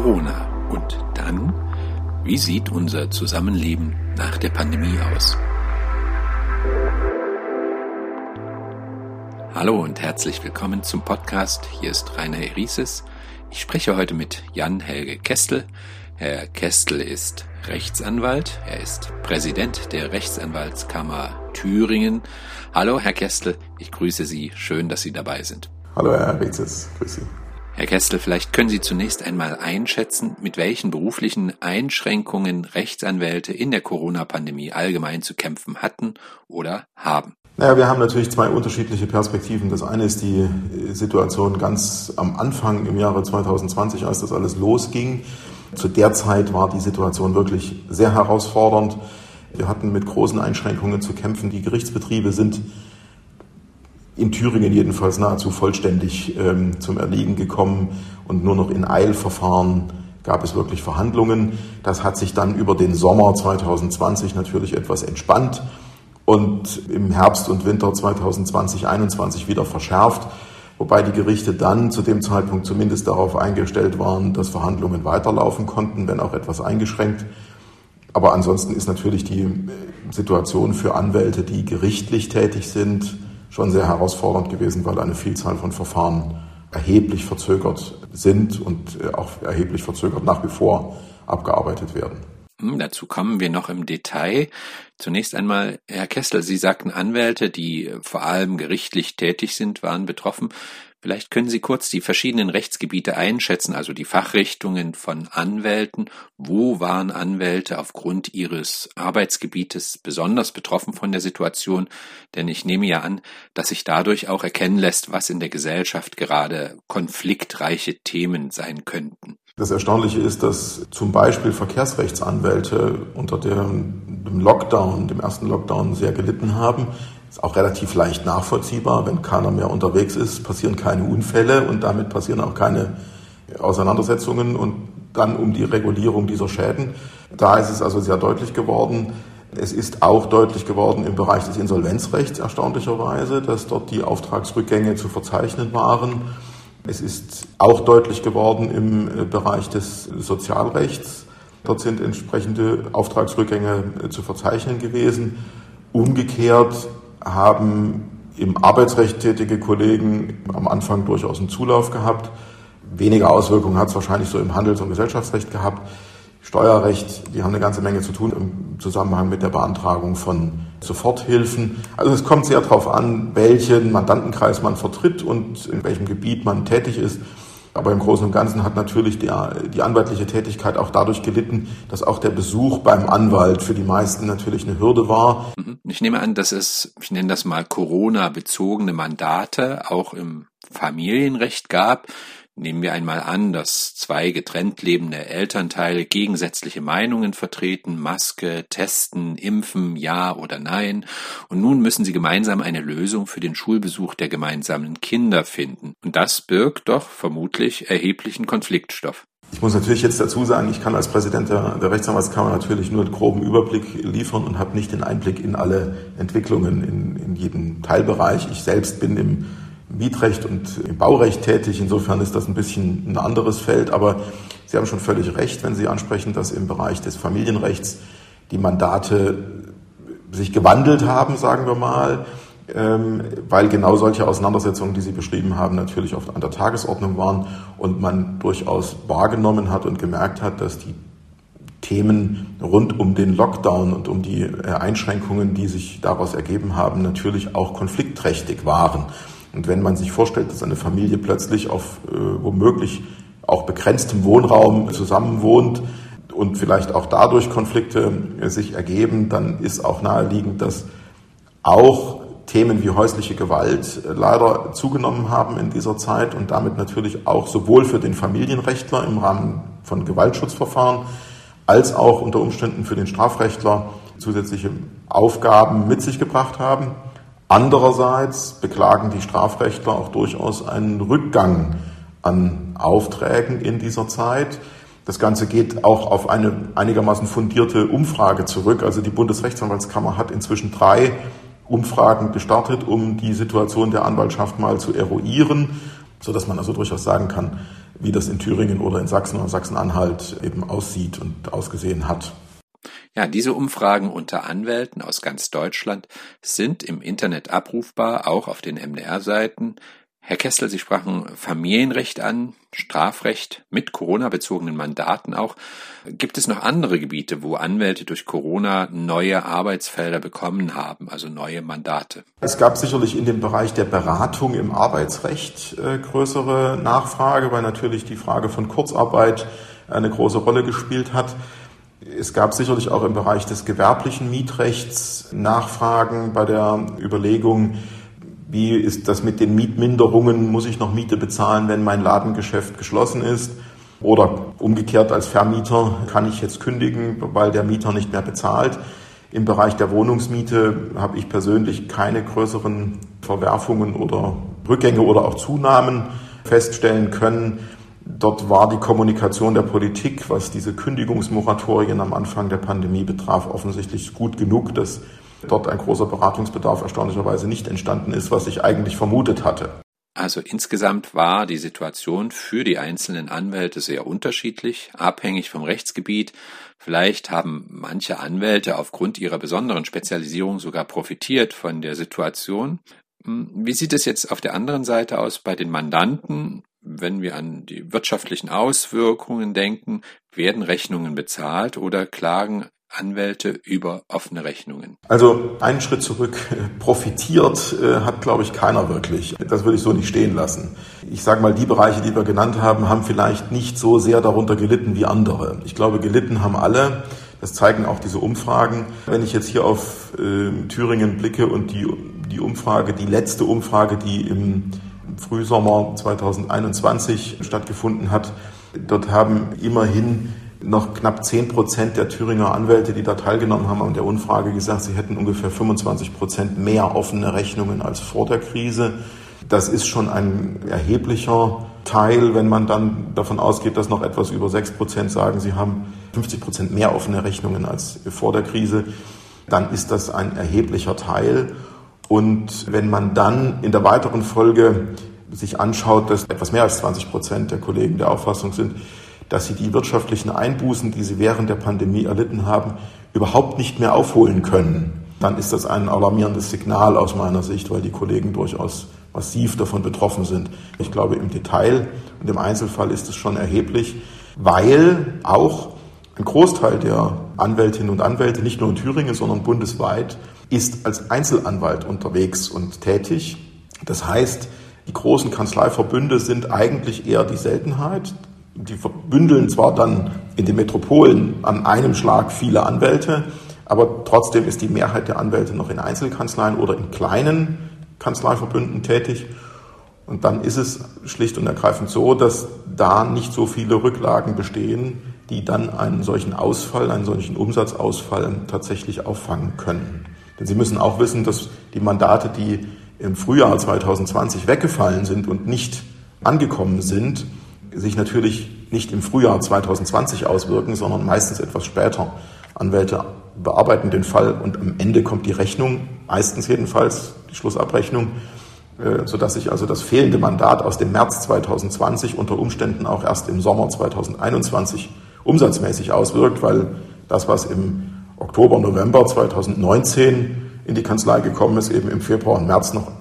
Corona. Und dann? Wie sieht unser Zusammenleben nach der Pandemie aus? Hallo und herzlich willkommen zum Podcast. Hier ist Rainer Erises. Ich spreche heute mit Jan Helge Kestel. Herr Kestel ist Rechtsanwalt. Er ist Präsident der Rechtsanwaltskammer Thüringen. Hallo, Herr Kestel. Ich grüße Sie. Schön, dass Sie dabei sind. Hallo, Herr Erises. Grüße Sie. Herr Kestel, vielleicht können Sie zunächst einmal einschätzen, mit welchen beruflichen Einschränkungen Rechtsanwälte in der Corona-Pandemie allgemein zu kämpfen hatten oder haben. Naja, wir haben natürlich zwei unterschiedliche Perspektiven. Das eine ist die Situation ganz am Anfang im Jahre 2020, als das alles losging. Zu der Zeit war die Situation wirklich sehr herausfordernd. Wir hatten mit großen Einschränkungen zu kämpfen. Die Gerichtsbetriebe sind in Thüringen jedenfalls nahezu vollständig ähm, zum Erliegen gekommen und nur noch in Eilverfahren gab es wirklich Verhandlungen. Das hat sich dann über den Sommer 2020 natürlich etwas entspannt und im Herbst und Winter 2020, 2021 wieder verschärft, wobei die Gerichte dann zu dem Zeitpunkt zumindest darauf eingestellt waren, dass Verhandlungen weiterlaufen konnten, wenn auch etwas eingeschränkt. Aber ansonsten ist natürlich die äh, Situation für Anwälte, die gerichtlich tätig sind, schon sehr herausfordernd gewesen, weil eine Vielzahl von Verfahren erheblich verzögert sind und äh, auch erheblich verzögert nach wie vor abgearbeitet werden. Hm, dazu kommen wir noch im Detail. Zunächst einmal, Herr Kessler, Sie sagten Anwälte, die vor allem gerichtlich tätig sind, waren betroffen. Vielleicht können Sie kurz die verschiedenen Rechtsgebiete einschätzen, also die Fachrichtungen von Anwälten. Wo waren Anwälte aufgrund ihres Arbeitsgebietes besonders betroffen von der Situation? Denn ich nehme ja an, dass sich dadurch auch erkennen lässt, was in der Gesellschaft gerade konfliktreiche Themen sein könnten. Das Erstaunliche ist, dass zum Beispiel Verkehrsrechtsanwälte unter dem Lockdown, dem ersten Lockdown sehr gelitten haben. Ist auch relativ leicht nachvollziehbar. Wenn keiner mehr unterwegs ist, passieren keine Unfälle und damit passieren auch keine Auseinandersetzungen und dann um die Regulierung dieser Schäden. Da ist es also sehr deutlich geworden. Es ist auch deutlich geworden im Bereich des Insolvenzrechts erstaunlicherweise, dass dort die Auftragsrückgänge zu verzeichnen waren. Es ist auch deutlich geworden im äh, Bereich des Sozialrechts. Dort sind entsprechende Auftragsrückgänge äh, zu verzeichnen gewesen. Umgekehrt haben im Arbeitsrecht tätige Kollegen am Anfang durchaus einen Zulauf gehabt. Weniger Auswirkungen hat es wahrscheinlich so im Handels- und Gesellschaftsrecht gehabt. Steuerrecht, die haben eine ganze Menge zu tun im Zusammenhang mit der Beantragung von Soforthilfen. Also es kommt sehr darauf an, welchen Mandantenkreis man vertritt und in welchem Gebiet man tätig ist. Aber im Großen und Ganzen hat natürlich der, die anwaltliche Tätigkeit auch dadurch gelitten, dass auch der Besuch beim Anwalt für die meisten natürlich eine Hürde war. Mhm. Ich nehme an, dass es, ich nenne das mal Corona-bezogene Mandate auch im Familienrecht gab. Nehmen wir einmal an, dass zwei getrennt lebende Elternteile gegensätzliche Meinungen vertreten, Maske, Testen, Impfen, ja oder nein, und nun müssen sie gemeinsam eine Lösung für den Schulbesuch der gemeinsamen Kinder finden. Und das birgt doch vermutlich erheblichen Konfliktstoff. Ich muss natürlich jetzt dazu sagen, ich kann als Präsident der, der Rechtsanwaltskammer natürlich nur einen groben Überblick liefern und habe nicht den Einblick in alle Entwicklungen in, in jedem Teilbereich. Ich selbst bin im Mietrecht und im Baurecht tätig. Insofern ist das ein bisschen ein anderes Feld. Aber Sie haben schon völlig recht, wenn Sie ansprechen, dass im Bereich des Familienrechts die Mandate sich gewandelt haben, sagen wir mal, ähm, weil genau solche Auseinandersetzungen, die Sie beschrieben haben, natürlich oft an der Tagesordnung waren und man durchaus wahrgenommen hat und gemerkt hat, dass die Themen rund um den Lockdown und um die äh, Einschränkungen, die sich daraus ergeben haben, natürlich auch konfliktträchtig waren. Und wenn man sich vorstellt, dass eine Familie plötzlich auf äh, womöglich auch begrenztem Wohnraum zusammenwohnt und vielleicht auch dadurch Konflikte äh, sich ergeben, dann ist auch naheliegend, dass auch Themen wie häusliche Gewalt äh, leider zugenommen haben in dieser Zeit und damit natürlich auch sowohl für den Familienrechtler im Rahmen von Gewaltschutzverfahren als auch unter Umständen für den Strafrechtler zusätzliche Aufgaben mit sich gebracht haben. Andererseits beklagen die Strafrechtler auch durchaus einen Rückgang an Aufträgen in dieser Zeit. Das Ganze geht auch auf eine einigermaßen fundierte Umfrage zurück. Also die Bundesrechtsanwaltskammer hat inzwischen drei Umfragen gestartet, um die Situation der Anwaltschaft mal zu eruieren, so dass man also durchaus sagen kann, wie das in Thüringen oder in Sachsen oder Sachsen-Anhalt eben aussieht und ausgesehen hat. Ja, diese Umfragen unter Anwälten aus ganz Deutschland sind im Internet abrufbar, auch auf den MDR-Seiten. Herr Kessel, Sie sprachen Familienrecht an, Strafrecht mit Corona-bezogenen Mandaten auch. Gibt es noch andere Gebiete, wo Anwälte durch Corona neue Arbeitsfelder bekommen haben, also neue Mandate? Es gab sicherlich in dem Bereich der Beratung im Arbeitsrecht äh, größere Nachfrage, weil natürlich die Frage von Kurzarbeit eine große Rolle gespielt hat. Es gab sicherlich auch im Bereich des gewerblichen Mietrechts Nachfragen bei der Überlegung, wie ist das mit den Mietminderungen? Muss ich noch Miete bezahlen, wenn mein Ladengeschäft geschlossen ist? Oder umgekehrt als Vermieter kann ich jetzt kündigen, weil der Mieter nicht mehr bezahlt. Im Bereich der Wohnungsmiete habe ich persönlich keine größeren Verwerfungen oder Rückgänge oder auch Zunahmen feststellen können. Dort war die Kommunikation der Politik, was diese Kündigungsmoratorien am Anfang der Pandemie betraf, offensichtlich gut genug, dass dort ein großer Beratungsbedarf erstaunlicherweise nicht entstanden ist, was ich eigentlich vermutet hatte. Also insgesamt war die Situation für die einzelnen Anwälte sehr unterschiedlich, abhängig vom Rechtsgebiet. Vielleicht haben manche Anwälte aufgrund ihrer besonderen Spezialisierung sogar profitiert von der Situation. Hm, wie sieht es jetzt auf der anderen Seite aus bei den Mandanten? Wenn wir an die wirtschaftlichen Auswirkungen denken, werden Rechnungen bezahlt oder klagen Anwälte über offene Rechnungen? Also einen Schritt zurück. Profitiert äh, hat, glaube ich, keiner wirklich. Das würde ich so nicht stehen lassen. Ich sage mal, die Bereiche, die wir genannt haben, haben vielleicht nicht so sehr darunter gelitten wie andere. Ich glaube, gelitten haben alle. Das zeigen auch diese Umfragen. Wenn ich jetzt hier auf äh, Thüringen blicke und die, die Umfrage, die letzte Umfrage, die im Frühsommer 2021 stattgefunden hat, dort haben immerhin noch knapp 10 Prozent der Thüringer Anwälte, die da teilgenommen haben an der Umfrage, gesagt, sie hätten ungefähr 25 Prozent mehr offene Rechnungen als vor der Krise. Das ist schon ein erheblicher Teil, wenn man dann davon ausgeht, dass noch etwas über 6 Prozent sagen, sie haben 50 Prozent mehr offene Rechnungen als vor der Krise. Dann ist das ein erheblicher Teil. Und wenn man dann in der weiteren Folge sich anschaut, dass etwas mehr als 20 Prozent der Kollegen der Auffassung sind, dass sie die wirtschaftlichen Einbußen, die sie während der Pandemie erlitten haben, überhaupt nicht mehr aufholen können, dann ist das ein alarmierendes Signal aus meiner Sicht, weil die Kollegen durchaus massiv davon betroffen sind. Ich glaube, im Detail und im Einzelfall ist es schon erheblich, weil auch ein Großteil der Anwältinnen und Anwälte, nicht nur in Thüringen, sondern bundesweit, ist als Einzelanwalt unterwegs und tätig. Das heißt, die großen Kanzleiverbünde sind eigentlich eher die Seltenheit die verbündeln zwar dann in den Metropolen an einem Schlag viele Anwälte, aber trotzdem ist die Mehrheit der Anwälte noch in Einzelkanzleien oder in kleinen Kanzleiverbünden tätig. Und dann ist es schlicht und ergreifend so, dass da nicht so viele Rücklagen bestehen, die dann einen solchen Ausfall, einen solchen Umsatzausfall tatsächlich auffangen können. Denn Sie müssen auch wissen, dass die Mandate, die im Frühjahr 2020 weggefallen sind und nicht angekommen sind, sich natürlich nicht im Frühjahr 2020 auswirken, sondern meistens etwas später. Anwälte bearbeiten den Fall und am Ende kommt die Rechnung, meistens jedenfalls die Schlussabrechnung, äh, sodass sich also das fehlende Mandat aus dem März 2020 unter Umständen auch erst im Sommer 2021 umsatzmäßig auswirkt, weil das, was im Oktober, November 2019 in die Kanzlei gekommen ist, eben im Februar und März noch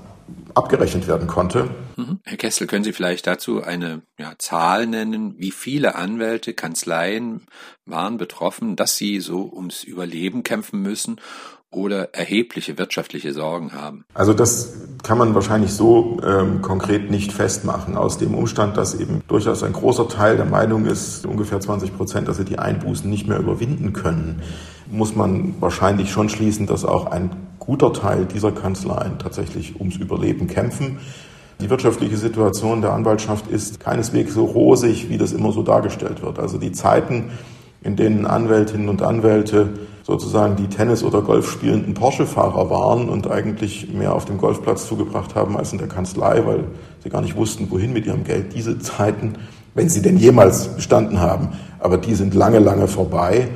abgerechnet werden konnte. Mhm. Herr Kessel, können Sie vielleicht dazu eine ja, Zahl nennen, wie viele Anwälte, Kanzleien waren betroffen, dass sie so ums Überleben kämpfen müssen oder erhebliche wirtschaftliche Sorgen haben? Also das kann man wahrscheinlich so ähm, konkret nicht festmachen, aus dem Umstand, dass eben durchaus ein großer Teil der Meinung ist, ungefähr 20 Prozent, dass sie die Einbußen nicht mehr überwinden können, muss man wahrscheinlich schon schließen, dass auch ein guter Teil dieser Kanzleien tatsächlich ums Überleben kämpfen. Die wirtschaftliche Situation der Anwaltschaft ist keineswegs so rosig, wie das immer so dargestellt wird. Also die Zeiten, in denen Anwältinnen und Anwälte sozusagen die Tennis- oder Golf spielenden Porsche-Fahrer waren und eigentlich mehr auf dem Golfplatz zugebracht haben als in der Kanzlei, weil sie gar nicht wussten, wohin mit ihrem Geld. Diese Zeiten, wenn sie denn jemals bestanden haben, aber die sind lange, lange vorbei.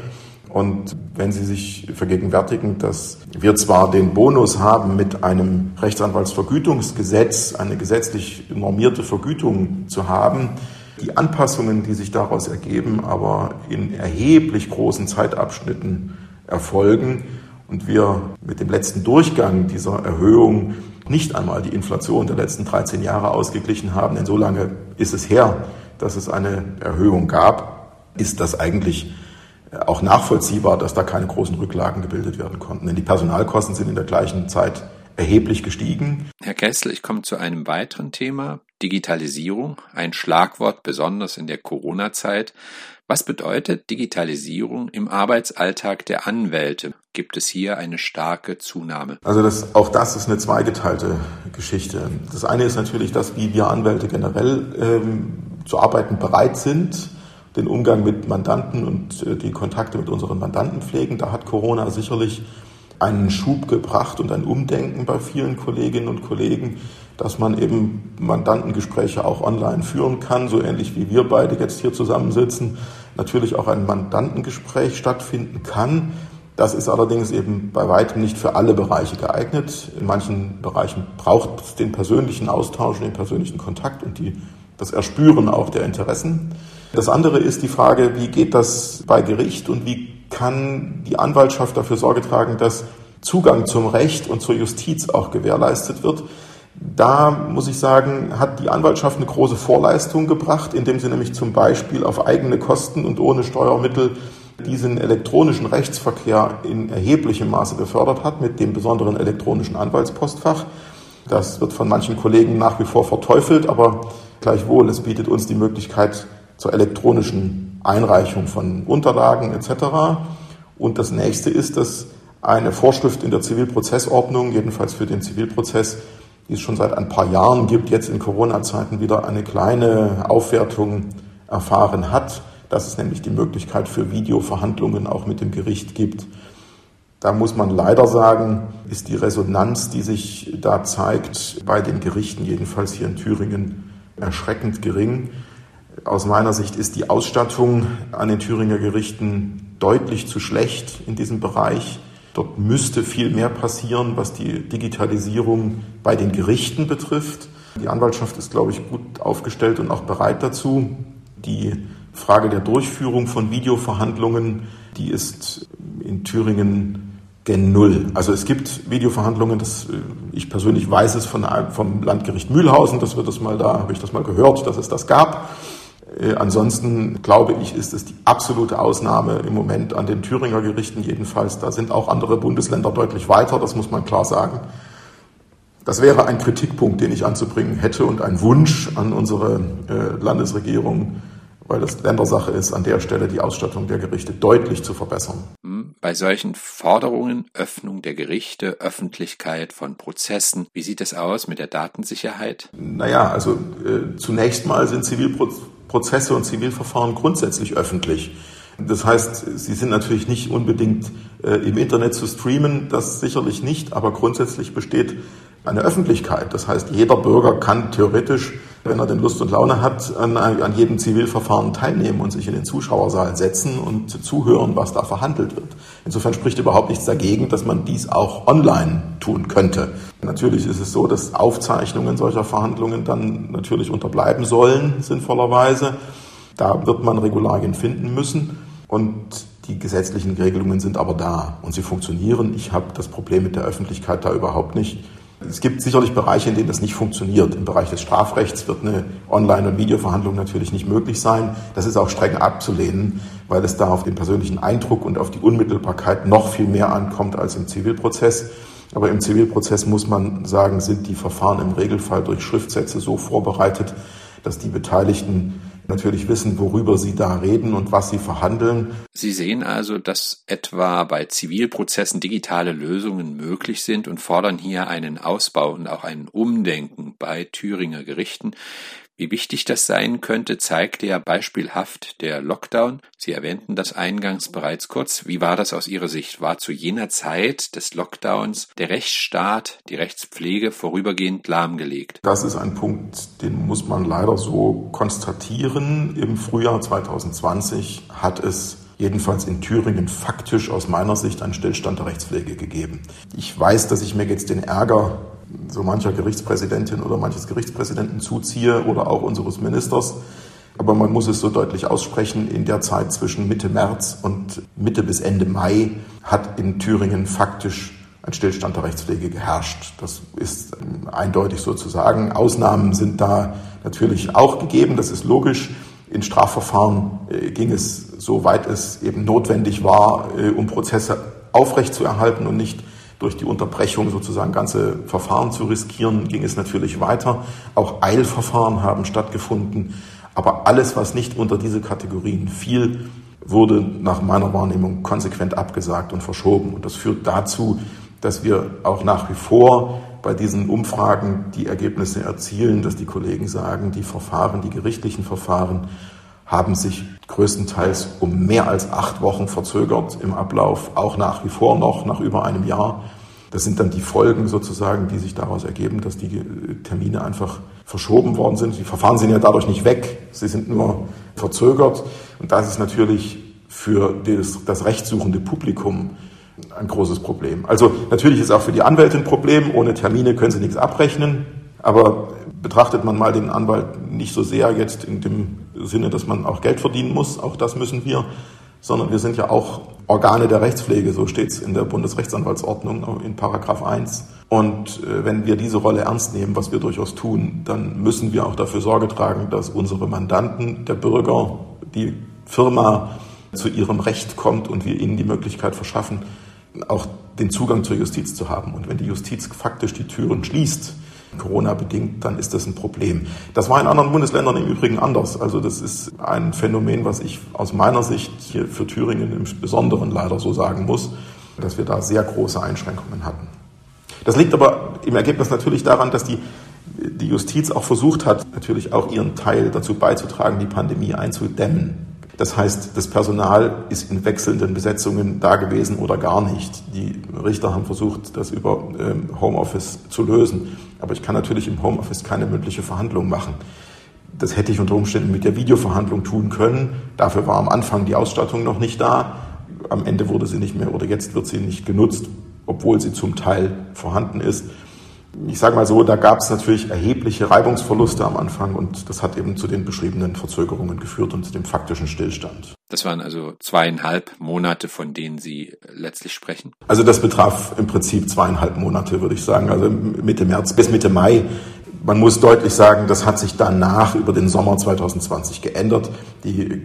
Und wenn Sie sich vergegenwärtigen, dass wir zwar den Bonus haben, mit einem Rechtsanwaltsvergütungsgesetz eine gesetzlich normierte Vergütung zu haben, Die Anpassungen, die sich daraus ergeben, aber in erheblich großen Zeitabschnitten erfolgen und wir mit dem letzten Durchgang dieser Erhöhung nicht einmal die Inflation der letzten 13 Jahre ausgeglichen haben, denn so lange ist es her, dass es eine Erhöhung gab, ist das eigentlich auch nachvollziehbar, dass da keine großen Rücklagen gebildet werden konnten. Denn die Personalkosten sind in der gleichen Zeit erheblich gestiegen. Herr Kessel, ich komme zu einem weiteren Thema. Digitalisierung, ein Schlagwort besonders in der Corona-Zeit. Was bedeutet Digitalisierung im Arbeitsalltag der Anwälte? Gibt es hier eine starke Zunahme? Also das, auch das ist eine zweigeteilte Geschichte. Das eine ist natürlich, dass wie wir Anwälte generell ähm, zu arbeiten bereit sind, den Umgang mit Mandanten und äh, die Kontakte mit unseren Mandanten pflegen. Da hat Corona sicherlich einen Schub gebracht und ein Umdenken bei vielen Kolleginnen und Kollegen, dass man eben Mandantengespräche auch online führen kann, so ähnlich wie wir beide jetzt hier zusammensitzen natürlich auch ein Mandantengespräch stattfinden kann. Das ist allerdings eben bei weitem nicht für alle Bereiche geeignet. In manchen Bereichen braucht es den persönlichen Austausch, den persönlichen Kontakt und die, das Erspüren auch der Interessen. Das andere ist die Frage, wie geht das bei Gericht und wie kann die Anwaltschaft dafür Sorge tragen, dass Zugang zum Recht und zur Justiz auch gewährleistet wird. Da muss ich sagen, hat die Anwaltschaft eine große Vorleistung gebracht, indem sie nämlich zum Beispiel auf eigene Kosten und ohne Steuermittel diesen elektronischen Rechtsverkehr in erheblichem Maße befördert hat mit dem besonderen elektronischen Anwaltspostfach. Das wird von manchen Kollegen nach wie vor verteufelt, aber gleichwohl, es bietet uns die Möglichkeit zur elektronischen Einreichung von Unterlagen etc. Und das nächste ist, dass eine Vorschrift in der Zivilprozessordnung, jedenfalls für den Zivilprozess, die es schon seit ein paar Jahren gibt, jetzt in Corona-Zeiten wieder eine kleine Aufwertung erfahren hat, dass es nämlich die Möglichkeit für Videoverhandlungen auch mit dem Gericht gibt. Da muss man leider sagen, ist die Resonanz, die sich da zeigt, bei den Gerichten, jedenfalls hier in Thüringen, erschreckend gering. Aus meiner Sicht ist die Ausstattung an den Thüringer Gerichten deutlich zu schlecht in diesem Bereich. Dort müsste viel mehr passieren, was die Digitalisierung bei den Gerichten betrifft. Die Anwaltschaft ist, glaube ich, gut aufgestellt und auch bereit dazu. Die Frage der Durchführung von Videoverhandlungen, die ist in Thüringen gen Null. Also es gibt Videoverhandlungen, das, äh, ich persönlich weiß es von, vom Landgericht Mühlhausen, dass wir das mal da, habe ich das mal gehört, dass es das gab. Äh, ansonsten glaube ich, ist es die absolute Ausnahme im Moment an den Thüringer Gerichten jedenfalls. Da sind auch andere Bundesländer deutlich weiter, das muss man klar sagen. Das wäre ein Kritikpunkt, den ich anzubringen hätte und ein Wunsch an unsere äh, Landesregierung, weil das Ländersache ist, an der Stelle die Ausstattung der Gerichte deutlich zu verbessern. Hm, bei solchen Forderungen, Öffnung der Gerichte, Öffentlichkeit von Prozessen, wie sieht es aus mit der Datensicherheit? Naja, also äh, zunächst mal sind Zivilprozesse Prozesse und Zivilverfahren grundsätzlich öffentlich. Das heißt, sie sind natürlich nicht unbedingt äh, im Internet zu streamen, das sicherlich nicht, aber grundsätzlich besteht eine Öffentlichkeit. Das heißt, jeder Bürger kann theoretisch, wenn er denn Lust und Laune hat, an, an jedem Zivilverfahren teilnehmen und sich in den Zuschauersaal setzen und zuhören, was da verhandelt wird. Insofern spricht überhaupt nichts dagegen, dass man dies auch online tun könnte. Natürlich ist es so, dass Aufzeichnungen solcher Verhandlungen dann natürlich unterbleiben sollen, sinnvollerweise. Da wird man Regularien finden müssen. Und die gesetzlichen Regelungen sind aber da und sie funktionieren. Ich habe das Problem mit der Öffentlichkeit da überhaupt nicht. Es gibt sicherlich Bereiche, in denen das nicht funktioniert. Im Bereich des Strafrechts wird eine Online- und Videoverhandlung natürlich nicht möglich sein. Das ist auch streng abzulehnen, weil es da auf den persönlichen Eindruck und auf die Unmittelbarkeit noch viel mehr ankommt als im Zivilprozess. Aber im Zivilprozess muss man sagen, sind die Verfahren im Regelfall durch Schriftsätze so vorbereitet, dass die Beteiligten natürlich wissen, worüber sie da reden und was sie verhandeln. Sie sehen also, dass etwa bei Zivilprozessen digitale Lösungen möglich sind und fordern hier einen Ausbau und auch ein Umdenken bei Thüringer Gerichten. Wie wichtig das sein könnte, zeigte ja beispielhaft der Lockdown. Sie erwähnten das eingangs bereits kurz. Wie war das aus Ihrer Sicht? War zu jener Zeit des Lockdowns der Rechtsstaat, die Rechtspflege vorübergehend lahmgelegt? Das ist ein Punkt, den muss man leider so konstatieren. Im Frühjahr 2020 hat es jedenfalls in Thüringen faktisch aus meiner Sicht einen Stillstand der Rechtspflege gegeben. Ich weiß, dass ich mir jetzt den Ärger so mancher Gerichtspräsidentin oder manches Gerichtspräsidenten zuziehe oder auch unseres Ministers. aber man muss es so deutlich aussprechen, in der Zeit zwischen Mitte März und Mitte bis Ende Mai hat in Thüringen faktisch ein Stillstand der Rechtspflege geherrscht. Das ist ähm, eindeutig sozusagen. Ausnahmen sind da natürlich auch gegeben, das ist logisch. In Strafverfahren äh, ging es, soweit es eben notwendig war, äh, um Prozesse aufrechtzuerhalten und nicht durch die Unterbrechung sozusagen ganze Verfahren zu riskieren, ging es natürlich weiter. Auch Eilverfahren haben stattgefunden. Aber alles, was nicht unter diese Kategorien fiel, wurde nach meiner Wahrnehmung konsequent abgesagt und verschoben. Und das führt dazu, dass wir auch nach wie vor bei diesen Umfragen die Ergebnisse erzielen, dass die Kollegen sagen, die Verfahren, die gerichtlichen Verfahren haben sich größtenteils um mehr als acht Wochen verzögert im Ablauf, auch nach wie vor noch, nach über einem Jahr. Das sind dann die Folgen sozusagen, die sich daraus ergeben, dass die Termine einfach verschoben worden sind. Die Verfahren sind ja dadurch nicht weg, sie sind nur verzögert. Und das ist natürlich für das, das rechtssuchende Publikum ein großes Problem. Also natürlich ist auch für die Anwälte ein Problem. Ohne Termine können sie nichts abrechnen. Aber betrachtet man mal den Anwalt nicht so sehr jetzt in dem Sinne, dass man auch Geld verdienen muss, auch das müssen wir, sondern wir sind ja auch Organe der Rechtspflege, so steht es in der Bundesrechtsanwaltsordnung in Paragraph 1. Und äh, wenn wir diese Rolle ernst nehmen, was wir durchaus tun, dann müssen wir auch dafür Sorge tragen, dass unsere Mandanten, der Bürger, die Firma zu ihrem Recht kommt und wir ihnen die Möglichkeit verschaffen, auch den Zugang zur Justiz zu haben. Und wenn die Justiz faktisch die Türen schließt, Corona-bedingt, dann ist das ein Problem. Das war in anderen Bundesländern im Übrigen anders. Also das ist ein Phänomen, was ich aus meiner Sicht hier für Thüringen im Besonderen leider so sagen muss, dass wir da sehr große Einschränkungen hatten. Das liegt aber im Ergebnis natürlich daran, dass die, die Justiz auch versucht hat, natürlich auch ihren Teil dazu beizutragen, die Pandemie einzudämmen. Das heißt, das Personal ist in wechselnden Besetzungen da gewesen oder gar nicht. Die Richter haben versucht, das über ähm, Homeoffice zu lösen. Aber ich kann natürlich im Homeoffice keine mündliche Verhandlung machen. Das hätte ich unter Umständen mit der Videoverhandlung tun können. Dafür war am Anfang die Ausstattung noch nicht da. Am Ende wurde sie nicht mehr oder jetzt wird sie nicht genutzt, obwohl sie zum Teil vorhanden ist ich sage mal so, da gab es natürlich erhebliche Reibungsverluste am Anfang und das hat eben zu den beschriebenen Verzögerungen geführt und zu dem faktischen Stillstand. Das waren also zweieinhalb Monate, von denen Sie letztlich sprechen? Also das betraf im Prinzip zweieinhalb Monate, würde ich sagen. Also Mitte März bis Mitte Mai. Man muss deutlich sagen, das hat sich danach über den Sommer 2020 geändert. Die äh,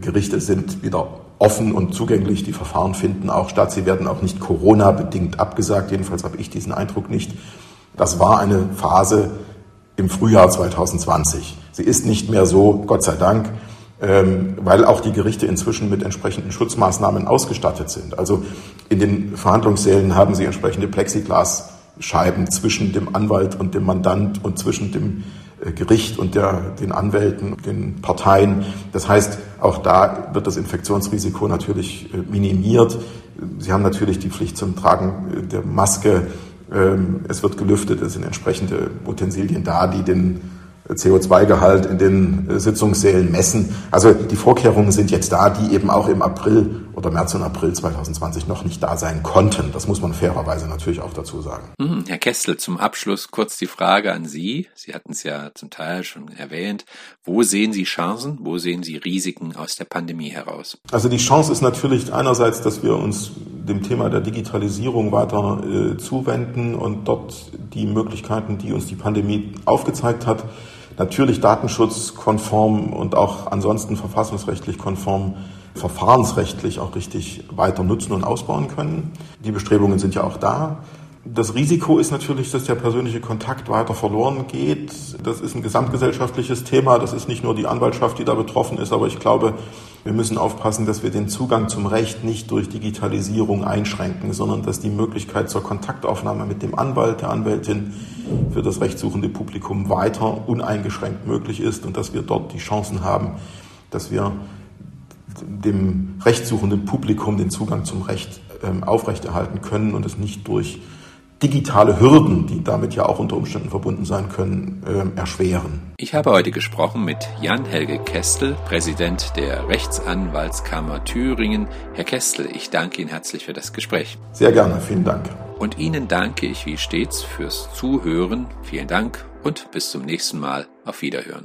Gerichte sind wieder offen und zugänglich. Die Verfahren finden auch statt. Sie werden auch nicht Corona-bedingt abgesagt. Jedenfalls habe ich diesen Eindruck nicht. Das war eine Phase im Frühjahr 2020. Sie ist nicht mehr so, Gott sei Dank, ähm, weil auch die Gerichte inzwischen mit entsprechenden Schutzmaßnahmen ausgestattet sind. Also in den Verhandlungssälen haben sie entsprechende Plexiglasscheiben zwischen dem Anwalt und dem Mandant und zwischen dem Gericht und der, den Anwälten, den Parteien. Das heißt, auch da wird das Infektionsrisiko natürlich äh, minimiert. Sie haben natürlich die Pflicht zum Tragen äh, der Maske. Ähm, es wird gelüftet, es sind entsprechende Utensilien da, die den CO2-Gehalt in den äh, Sitzungssälen messen. Also die Vorkehrungen sind jetzt da, die eben auch im April oder März und April 2020 noch nicht da sein konnten. Das muss man fairerweise natürlich auch dazu sagen. Mhm. Herr Kestel, zum Abschluss kurz die Frage an Sie. Sie hatten es ja zum Teil schon erwähnt. Wo sehen Sie Chancen? Wo sehen Sie Risiken aus der Pandemie heraus? Also die Chance ist natürlich einerseits, dass wir uns dem Thema der Digitalisierung weiter äh, zuwenden und dort die Möglichkeiten, die uns die Pandemie aufgezeigt hat, natürlich datenschutzkonform und auch ansonsten verfassungsrechtlich konform verfahrensrechtlich auch richtig weiter nutzen und ausbauen können. Die Bestrebungen sind ja auch da. Das Risiko ist natürlich, dass der persönliche Kontakt weiter verloren geht. Das ist ein gesamtgesellschaftliches Thema. Das ist nicht nur die Anwaltschaft, die da betroffen ist, aber ich glaube, wir müssen aufpassen, dass wir den Zugang zum Recht nicht durch Digitalisierung einschränken, sondern dass die Möglichkeit zur Kontaktaufnahme mit dem Anwalt, der Anwältin für das rechtssuchende Publikum weiter uneingeschränkt möglich ist und dass wir dort die Chancen haben, dass wir dem rechtssuchenden Publikum den Zugang zum Recht ähm, aufrechterhalten können und es nicht durch digitale Hürden, die damit ja auch unter Umständen verbunden sein können, äh, erschweren. Ich habe heute gesprochen mit Jan-Helge Kestel, Präsident der Rechtsanwaltskammer Thüringen. Herr Kestel, ich danke Ihnen herzlich für das Gespräch. Sehr gerne, vielen Dank. Und Ihnen danke ich wie stets fürs Zuhören. Vielen Dank und bis zum nächsten Mal. Auf Wiederhören.